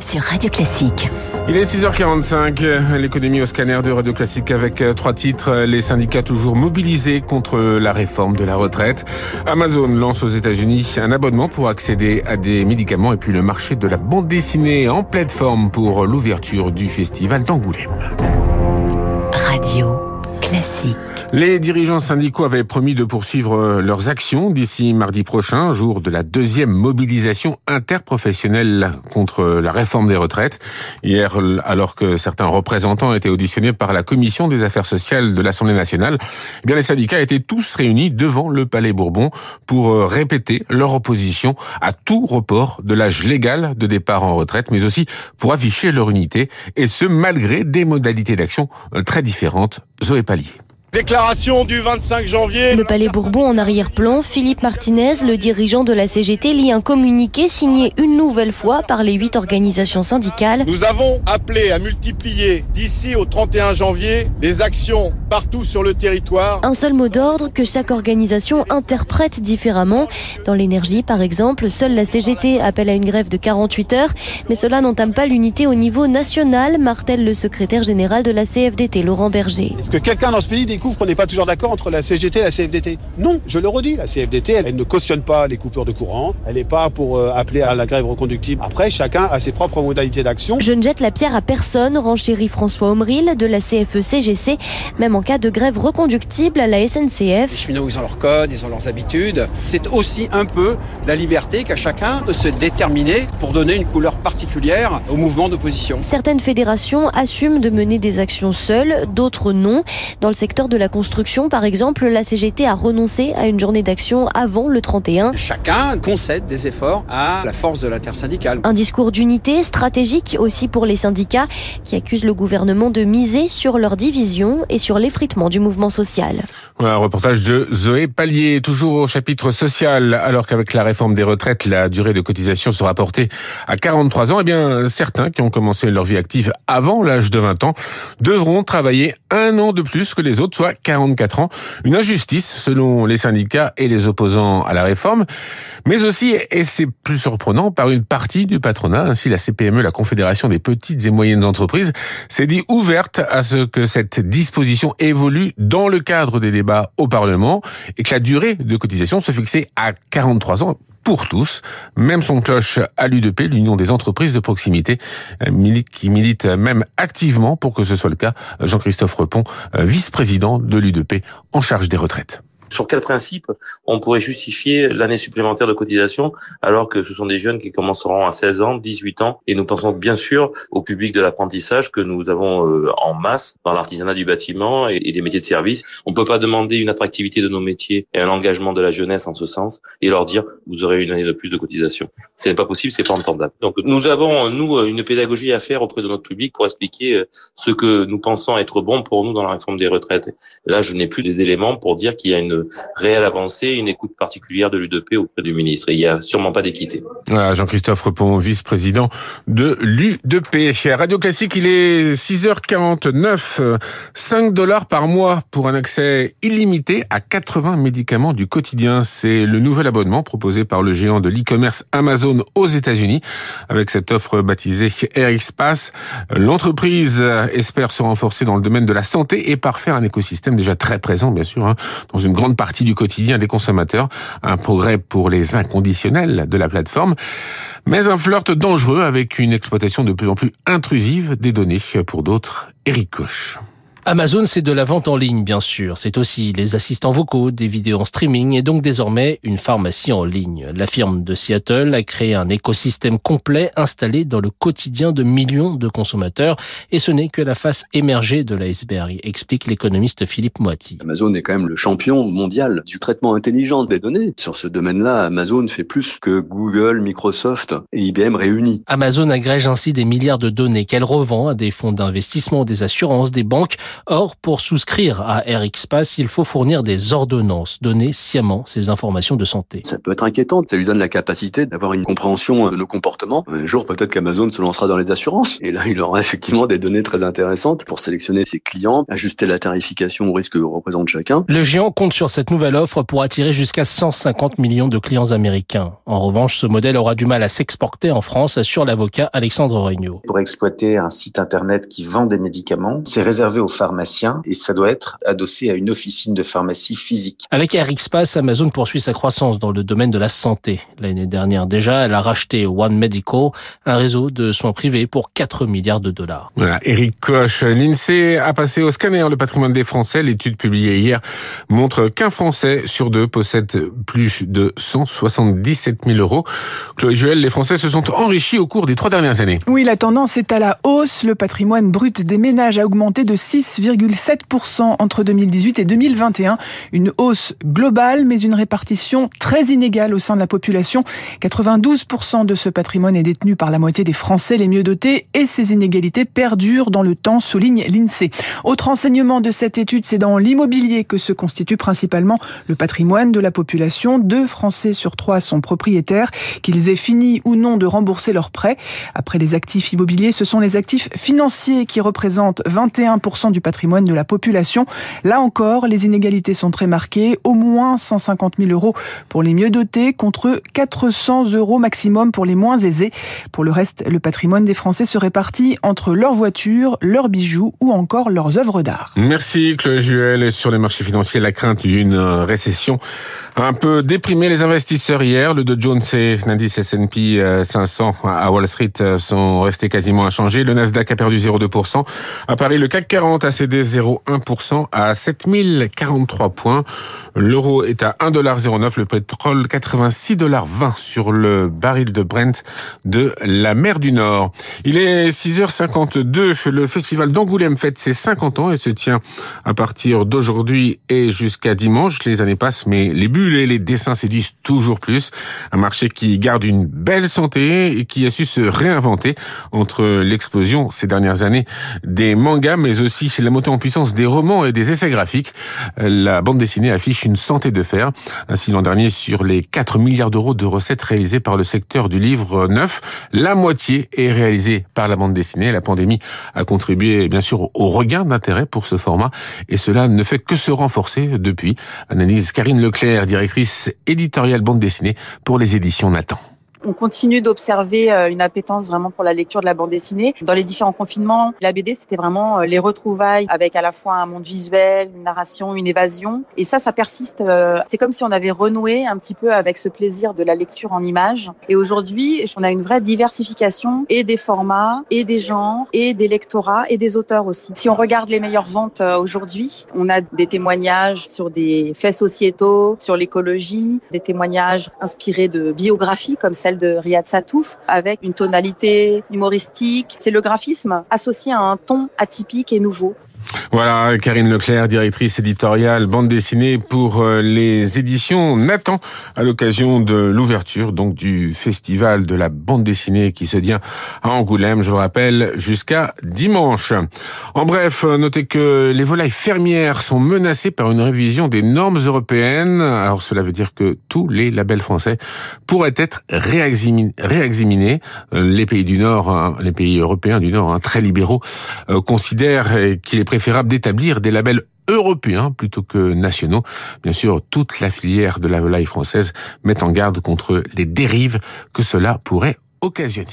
sur Radio Classique. Il est 6h45, l'économie au scanner de Radio Classique avec euh, trois titres. Les syndicats toujours mobilisés contre la réforme de la retraite. Amazon lance aux États-Unis un abonnement pour accéder à des médicaments et puis le marché de la bande dessinée en plateforme pour l'ouverture du festival d'Angoulême. Radio Classique. Les dirigeants syndicaux avaient promis de poursuivre euh, leurs actions d'ici mardi prochain, jour de la deuxième mobilisation interprofessionnelle contre la réforme des retraites. Hier, alors que certains représentants étaient auditionnés par la commission des affaires sociales de l'Assemblée nationale, eh bien les syndicats étaient tous réunis devant le Palais Bourbon pour euh, répéter leur opposition à tout report de l'âge légal de départ en retraite, mais aussi pour afficher leur unité, et ce malgré des modalités d'action euh, très différentes. Zoé Pallier. Déclaration du 25 janvier. Le Palais Bourbon en arrière-plan, Philippe Martinez, le dirigeant de la CGT, lit un communiqué signé une nouvelle fois par les huit organisations syndicales. Nous avons appelé à multiplier d'ici au 31 janvier les actions partout sur le territoire. Un seul mot d'ordre que chaque organisation interprète différemment. Dans l'énergie, par exemple, seule la CGT appelle à une grève de 48 heures, mais cela n'entame pas l'unité au niveau national, martèle le secrétaire général de la CFDT, Laurent Berger. Est-ce que quelqu'un dans ce pays découvre qu'on n'est pas toujours d'accord entre la CGT et la CFDT. Non, je le redis, la CFDT, elle, ne cautionne pas les coupures de courant, elle n'est pas pour euh, appeler à la grève reconductible. Après, chacun a ses propres modalités d'action. Je ne jette la pierre à personne, renchérit François Omril de la CFE-CGC, même en cas de grève reconductible à la SNCF. Les cheminots, ils ont leur code, ils ont leurs habitudes. C'est aussi un peu la liberté qu'a chacun de se déterminer pour donner une couleur particulière au mouvement d'opposition. Certaines fédérations assument de mener des actions seules, d'autres non. Dans le secteur de la construction, par exemple, la CGT a renoncé à une journée d'action avant le 31. Chacun concède des efforts à la force de l'intersyndicale. Un discours d'unité stratégique aussi pour les syndicats qui accusent le gouvernement de miser sur leur division et sur l'effritement du mouvement social. Un reportage de Zoé Pallier, toujours au chapitre social, alors qu'avec la réforme des retraites, la durée de cotisation sera portée à 43 ans. Eh bien, certains qui ont commencé leur vie active avant l'âge de 20 ans devront travailler un an de plus que les autres, soit 44 ans. Une injustice selon les syndicats et les opposants à la réforme, mais aussi, et c'est plus surprenant, par une partie du patronat. Ainsi, la CPME, la Confédération des petites et moyennes entreprises, s'est dit ouverte à ce que cette disposition évolue dans le cadre des débats au Parlement et que la durée de cotisation se fixait à 43 ans pour tous. Même son cloche à l'UDP, l'Union des entreprises de proximité, euh, qui milite même activement pour que ce soit le cas. Jean-Christophe Repon, euh, vice-président de l'UDP en charge des retraites. Sur quel principe on pourrait justifier l'année supplémentaire de cotisation alors que ce sont des jeunes qui commenceront à 16 ans, 18 ans et nous pensons bien sûr au public de l'apprentissage que nous avons euh, en masse dans l'artisanat du bâtiment et des métiers de service. On ne peut pas demander une attractivité de nos métiers et un engagement de la jeunesse en ce sens et leur dire vous aurez une année de plus de cotisation. Ce n'est pas possible, c'est pas entendable. Donc nous avons nous une pédagogie à faire auprès de notre public pour expliquer euh, ce que nous pensons être bon pour nous dans la réforme des retraites. Là, je n'ai plus des éléments pour dire qu'il y a une réelle avancée, une écoute particulière de l'UDP auprès du ministre. Il n'y a sûrement pas d'équité. Jean-Christophe Repon, vice-président de l'UDP. Radio Classique, il est 6h49. 5 dollars par mois pour un accès illimité à 80 médicaments du quotidien. C'est le nouvel abonnement proposé par le géant de l'e-commerce Amazon aux États-Unis. Avec cette offre baptisée AirXpass, l'entreprise espère se renforcer dans le domaine de la santé et parfaire un écosystème déjà très présent, bien sûr, hein, dans une grande partie du quotidien des consommateurs. Un progrès pour les inconditionnels de la plateforme, mais un flirt dangereux avec une exploitation de plus en plus intrusive des données pour d'autres. Eric. Amazon, c'est de la vente en ligne, bien sûr. C'est aussi les assistants vocaux, des vidéos en streaming et donc désormais une pharmacie en ligne. La firme de Seattle a créé un écosystème complet installé dans le quotidien de millions de consommateurs et ce n'est que la face émergée de l'iceberg, explique l'économiste Philippe Moiti. Amazon est quand même le champion mondial du traitement intelligent des données. Sur ce domaine-là, Amazon fait plus que Google, Microsoft et IBM réunis. Amazon agrège ainsi des milliards de données qu'elle revend à des fonds d'investissement, des assurances, des banques Or, pour souscrire à RxPass, il faut fournir des ordonnances, donner sciemment ces informations de santé. Ça peut être inquiétant, ça lui donne la capacité d'avoir une compréhension de nos comportements. Un jour, peut-être qu'Amazon se lancera dans les assurances. Et là, il aura effectivement des données très intéressantes pour sélectionner ses clients, ajuster la tarification au risque que représente chacun. Le géant compte sur cette nouvelle offre pour attirer jusqu'à 150 millions de clients américains. En revanche, ce modèle aura du mal à s'exporter en France, assure l'avocat Alexandre Regnault. Pour exploiter un site internet qui vend des médicaments, c'est réservé aux pharmaciens et ça doit être adossé à une officine de pharmacie physique. Avec RxPass, Amazon poursuit sa croissance dans le domaine de la santé. L'année dernière déjà, elle a racheté One Medical, un réseau de soins privés pour 4 milliards de dollars. Voilà, Eric Koch, l'INSEE a passé au scanner le patrimoine des Français. L'étude publiée hier montre qu'un Français sur deux possède plus de 177 000 euros. Chloé Juel, les Français se sont enrichis au cours des trois dernières années. Oui, la tendance est à la hausse. Le patrimoine brut des ménages a augmenté de 6,7% entre 2018 et 2021. Une hausse globale, mais une répartition très inégale au sein de la population. 92% de ce patrimoine est détenu par la moitié des Français les mieux dotés et ces inégalités perdurent dans le temps, souligne l'INSEE. Autre enseignement de cette étude, c'est dans l'immobilier que se constitue principalement le patrimoine de la population. Deux Français sur trois sont propriétaires, qu'ils aient fini ou non de rembourser leurs prêts. Après les actifs immobiliers, ce sont les actifs financiers qui représentent 21% du patrimoine de la population. Là encore, les inégalités sont très marquées. Au moins 150 000 euros pour les mieux dotés contre 400 euros maximum pour les moins aisés. Pour le reste, le patrimoine des Français se répartit entre leurs voitures, leurs bijoux ou encore leurs œuvres d'art. Merci Chloé Juel. Sur les marchés financiers, la crainte d'une récession un peu déprimé les investisseurs hier. Le Dow Jones et l'indice S&P 500 à Wall Street sont restés quasiment inchangés. Le Nasdaq a perdu 0,2%. À Paris, le CAC 40 a cédé 0,1% à 7043 points. L'euro est à 1,09$. Le pétrole 86,20$ sur le baril de Brent de la mer du Nord. Il est 6h52. Le festival d'Angoulême fête ses 50 ans et se tient à partir d'aujourd'hui et jusqu'à dimanche. Les années passent, mais les bulles et les dessins séduisent toujours plus. Un marché qui garde une belle santé et qui a su se réinventer entre l'explosion ces dernières années des mangas, mais aussi la montée en puissance des romans et des essais graphiques. La bande dessinée affiche une santé de fer. Ainsi, l'an dernier, sur les 4 milliards d'euros de recettes réalisées par le secteur du livre neuf, la moitié est réalisée par la bande dessinée. La pandémie a contribué, bien sûr, au regain d'intérêt pour ce format et cela ne fait que se renforcer depuis. Analyse Karine Leclerc, directrice éditoriale bande dessinée pour les éditions Nathan. On continue d'observer euh, une appétence vraiment pour la lecture de la bande dessinée. Dans les différents confinements, la BD, c'était vraiment euh, les retrouvailles avec à la fois un monde visuel, une narration, une évasion. Et ça, ça persiste. Euh, c'est comme si on avait renoué un petit peu avec ce plaisir de la lecture en images. Et aujourd'hui, on a une vraie diversification et des formats, et des genres, et des lectorats, et des auteurs aussi. Si on regarde les meilleures ventes aujourd'hui, on a des témoignages sur des faits sociétaux, sur l'écologie, des témoignages inspirés de biographies comme celle de Riyad Satouf, avec une tonalité humoristique. C'est le graphisme associé à un ton atypique et nouveau. Voilà, Karine Leclerc, directrice éditoriale bande dessinée pour euh, les éditions Nathan, à l'occasion de l'ouverture donc du festival de la bande dessinée qui se tient à Angoulême, je le rappelle, jusqu'à dimanche. En bref, notez que les volailles fermières sont menacées par une révision des normes européennes. Alors cela veut dire que tous les labels français pourraient être réexaminés. Euh, les pays du Nord, hein, les pays européens du Nord, hein, très libéraux, euh, considèrent qu'il est préférable d'établir des labels européens plutôt que nationaux. Bien sûr, toute la filière de la volaille française met en garde contre les dérives que cela pourrait occasionner.